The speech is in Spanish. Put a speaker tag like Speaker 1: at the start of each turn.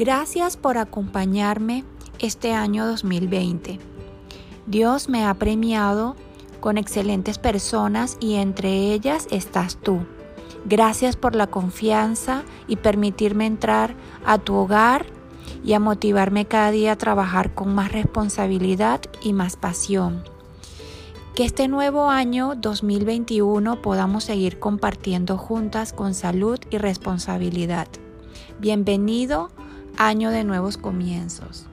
Speaker 1: Gracias por acompañarme este año 2020. Dios me ha premiado con excelentes personas y entre ellas estás tú. Gracias por la confianza y permitirme entrar a tu hogar y a motivarme cada día a trabajar con más responsabilidad y más pasión. Que este nuevo año 2021 podamos seguir compartiendo juntas con salud y responsabilidad. Bienvenido, año de nuevos comienzos.